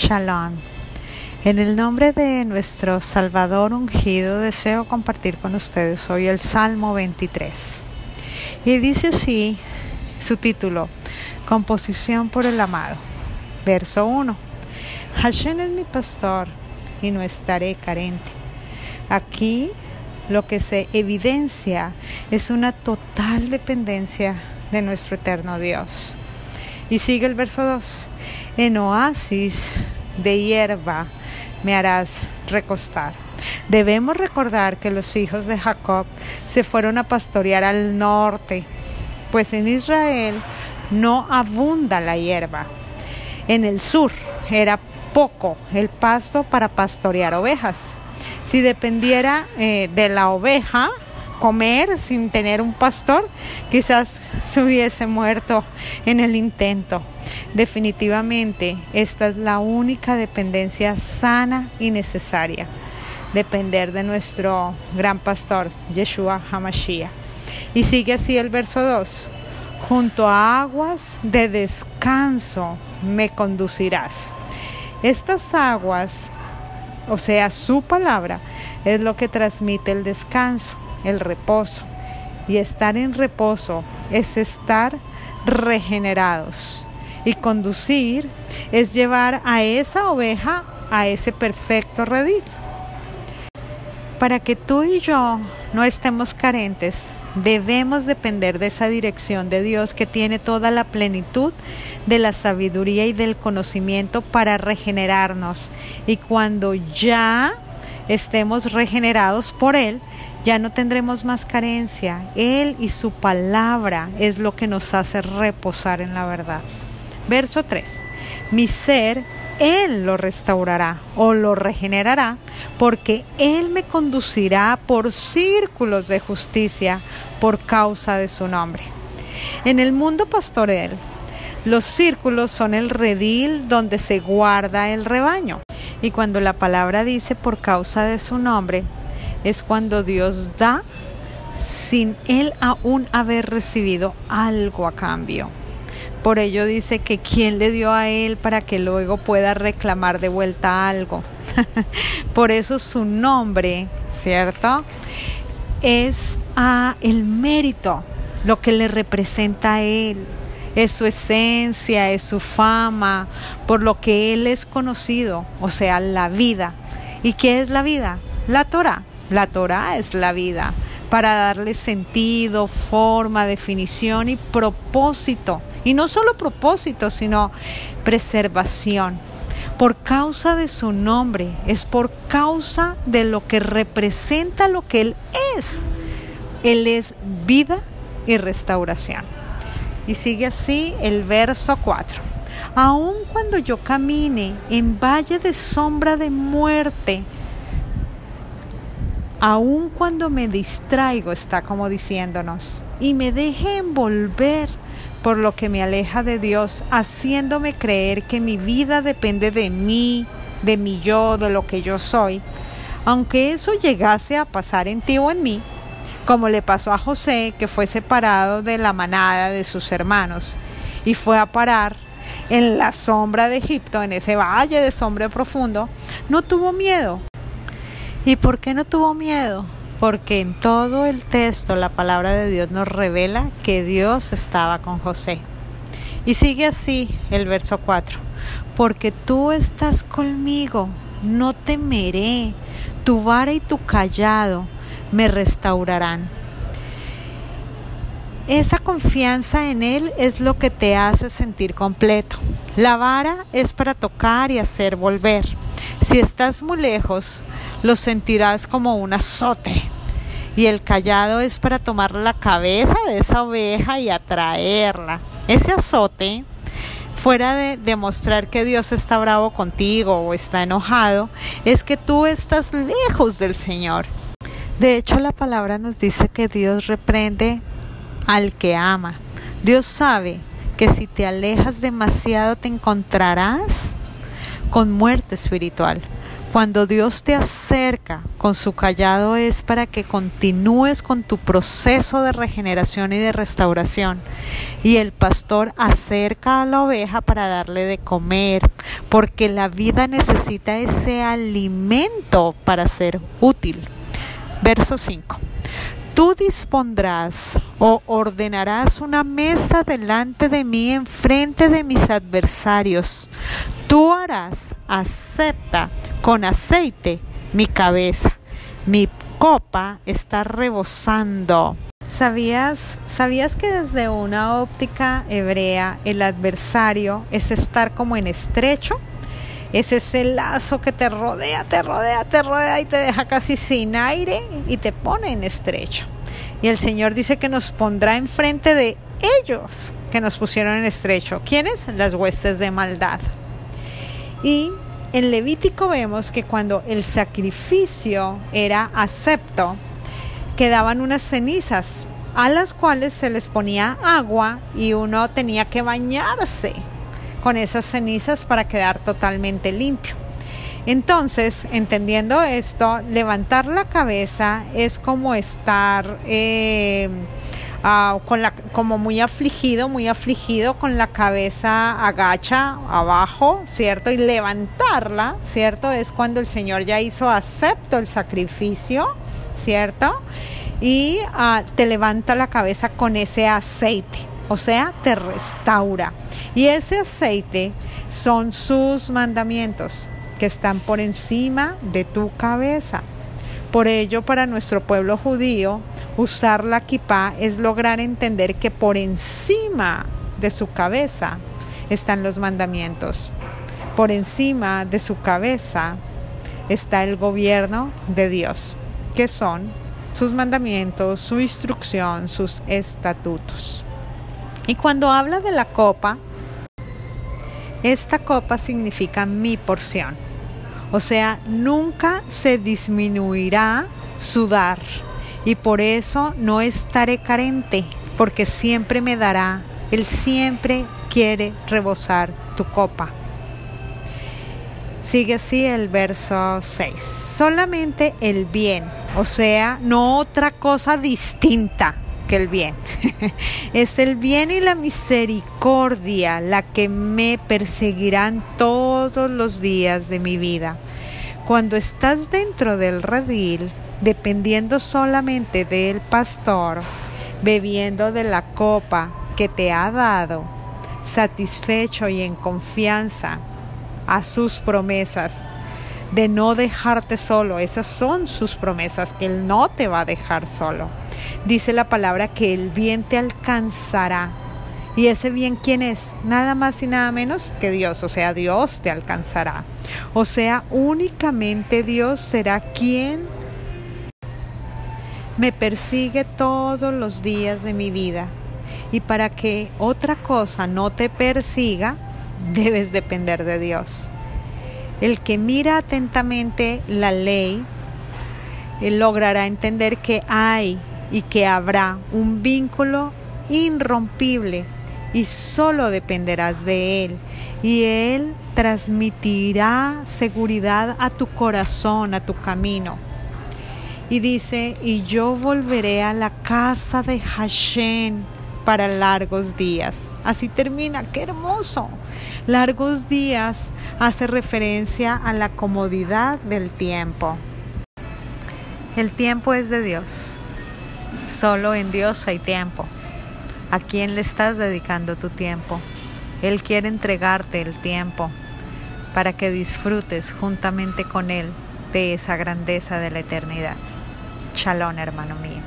Shalom. En el nombre de nuestro Salvador ungido deseo compartir con ustedes hoy el Salmo 23. Y dice así su título, Composición por el amado. Verso 1. Hashem es mi pastor y no estaré carente. Aquí lo que se evidencia es una total dependencia de nuestro eterno Dios. Y sigue el verso 2. En oasis de hierba me harás recostar. Debemos recordar que los hijos de Jacob se fueron a pastorear al norte, pues en Israel no abunda la hierba. En el sur era poco el pasto para pastorear ovejas. Si dependiera eh, de la oveja, comer sin tener un pastor, quizás se hubiese muerto en el intento. Definitivamente, esta es la única dependencia sana y necesaria, depender de nuestro gran pastor, Yeshua Hamashiach. Y sigue así el verso 2, junto a aguas de descanso me conducirás. Estas aguas, o sea, su palabra, es lo que transmite el descanso el reposo. Y estar en reposo es estar regenerados. Y conducir es llevar a esa oveja a ese perfecto redil. Para que tú y yo no estemos carentes, debemos depender de esa dirección de Dios que tiene toda la plenitud de la sabiduría y del conocimiento para regenerarnos. Y cuando ya estemos regenerados por Él, ya no tendremos más carencia. Él y su palabra es lo que nos hace reposar en la verdad. Verso 3. Mi ser, Él lo restaurará o lo regenerará, porque Él me conducirá por círculos de justicia por causa de su nombre. En el mundo pastorel, los círculos son el redil donde se guarda el rebaño. Y cuando la palabra dice por causa de su nombre, es cuando Dios da sin Él aún haber recibido algo a cambio. Por ello dice que quien le dio a Él para que luego pueda reclamar de vuelta algo. Por eso su nombre, ¿cierto? Es a el mérito, lo que le representa a Él. Es su esencia, es su fama, por lo que Él es conocido, o sea, la vida. ¿Y qué es la vida? La Torah. La Torah es la vida para darle sentido, forma, definición y propósito. Y no solo propósito, sino preservación. Por causa de su nombre, es por causa de lo que representa lo que Él es. Él es vida y restauración. Y sigue así el verso 4. Aun cuando yo camine en valle de sombra de muerte, aun cuando me distraigo, está como diciéndonos, y me deje envolver por lo que me aleja de Dios, haciéndome creer que mi vida depende de mí, de mi yo, de lo que yo soy, aunque eso llegase a pasar en ti o en mí, como le pasó a José, que fue separado de la manada de sus hermanos y fue a parar en la sombra de Egipto, en ese valle de sombra profundo, no tuvo miedo, ¿Y por qué no tuvo miedo? Porque en todo el texto la palabra de Dios nos revela que Dios estaba con José. Y sigue así el verso 4. Porque tú estás conmigo, no temeré, tu vara y tu callado me restaurarán. Esa confianza en Él es lo que te hace sentir completo. La vara es para tocar y hacer volver. Si estás muy lejos, lo sentirás como un azote. Y el callado es para tomar la cabeza de esa oveja y atraerla. Ese azote, fuera de demostrar que Dios está bravo contigo o está enojado, es que tú estás lejos del Señor. De hecho, la palabra nos dice que Dios reprende al que ama. Dios sabe que si te alejas demasiado te encontrarás con muerte espiritual. Cuando Dios te acerca con su callado es para que continúes con tu proceso de regeneración y de restauración. Y el pastor acerca a la oveja para darle de comer, porque la vida necesita ese alimento para ser útil. Verso 5. Tú dispondrás o ordenarás una mesa delante de mí en frente de mis adversarios. Tú harás, acepta con aceite mi cabeza. Mi copa está rebosando. ¿Sabías, ¿Sabías que desde una óptica hebrea el adversario es estar como en estrecho? Es ese lazo que te rodea, te rodea, te rodea y te deja casi sin aire y te pone en estrecho. Y el Señor dice que nos pondrá enfrente de ellos que nos pusieron en estrecho. ¿Quiénes? Las huestes de maldad. Y en Levítico vemos que cuando el sacrificio era acepto, quedaban unas cenizas a las cuales se les ponía agua y uno tenía que bañarse con esas cenizas para quedar totalmente limpio. Entonces, entendiendo esto, levantar la cabeza es como estar eh, ah, como muy afligido, muy afligido, con la cabeza agacha abajo, ¿cierto? Y levantarla, ¿cierto? Es cuando el Señor ya hizo acepto el sacrificio, ¿cierto? Y ah, te levanta la cabeza con ese aceite, o sea, te restaura. Y ese aceite son sus mandamientos que están por encima de tu cabeza. Por ello, para nuestro pueblo judío, usar la kippah es lograr entender que por encima de su cabeza están los mandamientos. Por encima de su cabeza está el gobierno de Dios, que son sus mandamientos, su instrucción, sus estatutos. Y cuando habla de la copa, esta copa significa mi porción. O sea, nunca se disminuirá su dar. Y por eso no estaré carente, porque siempre me dará. Él siempre quiere rebosar tu copa. Sigue así el verso 6. Solamente el bien, o sea, no otra cosa distinta el bien. es el bien y la misericordia la que me perseguirán todos los días de mi vida. Cuando estás dentro del redil, dependiendo solamente del pastor, bebiendo de la copa que te ha dado, satisfecho y en confianza a sus promesas, de no dejarte solo. Esas son sus promesas, que Él no te va a dejar solo. Dice la palabra que el bien te alcanzará. ¿Y ese bien quién es? Nada más y nada menos que Dios. O sea, Dios te alcanzará. O sea, únicamente Dios será quien me persigue todos los días de mi vida. Y para que otra cosa no te persiga, debes depender de Dios. El que mira atentamente la ley, él logrará entender que hay y que habrá un vínculo irrompible y solo dependerás de Él. Y Él transmitirá seguridad a tu corazón, a tu camino. Y dice, y yo volveré a la casa de Hashem para largos días. Así termina, qué hermoso. Largos días hace referencia a la comodidad del tiempo. El tiempo es de Dios. Solo en Dios hay tiempo. ¿A quién le estás dedicando tu tiempo? Él quiere entregarte el tiempo para que disfrutes juntamente con Él de esa grandeza de la eternidad. Shalom, hermano mío.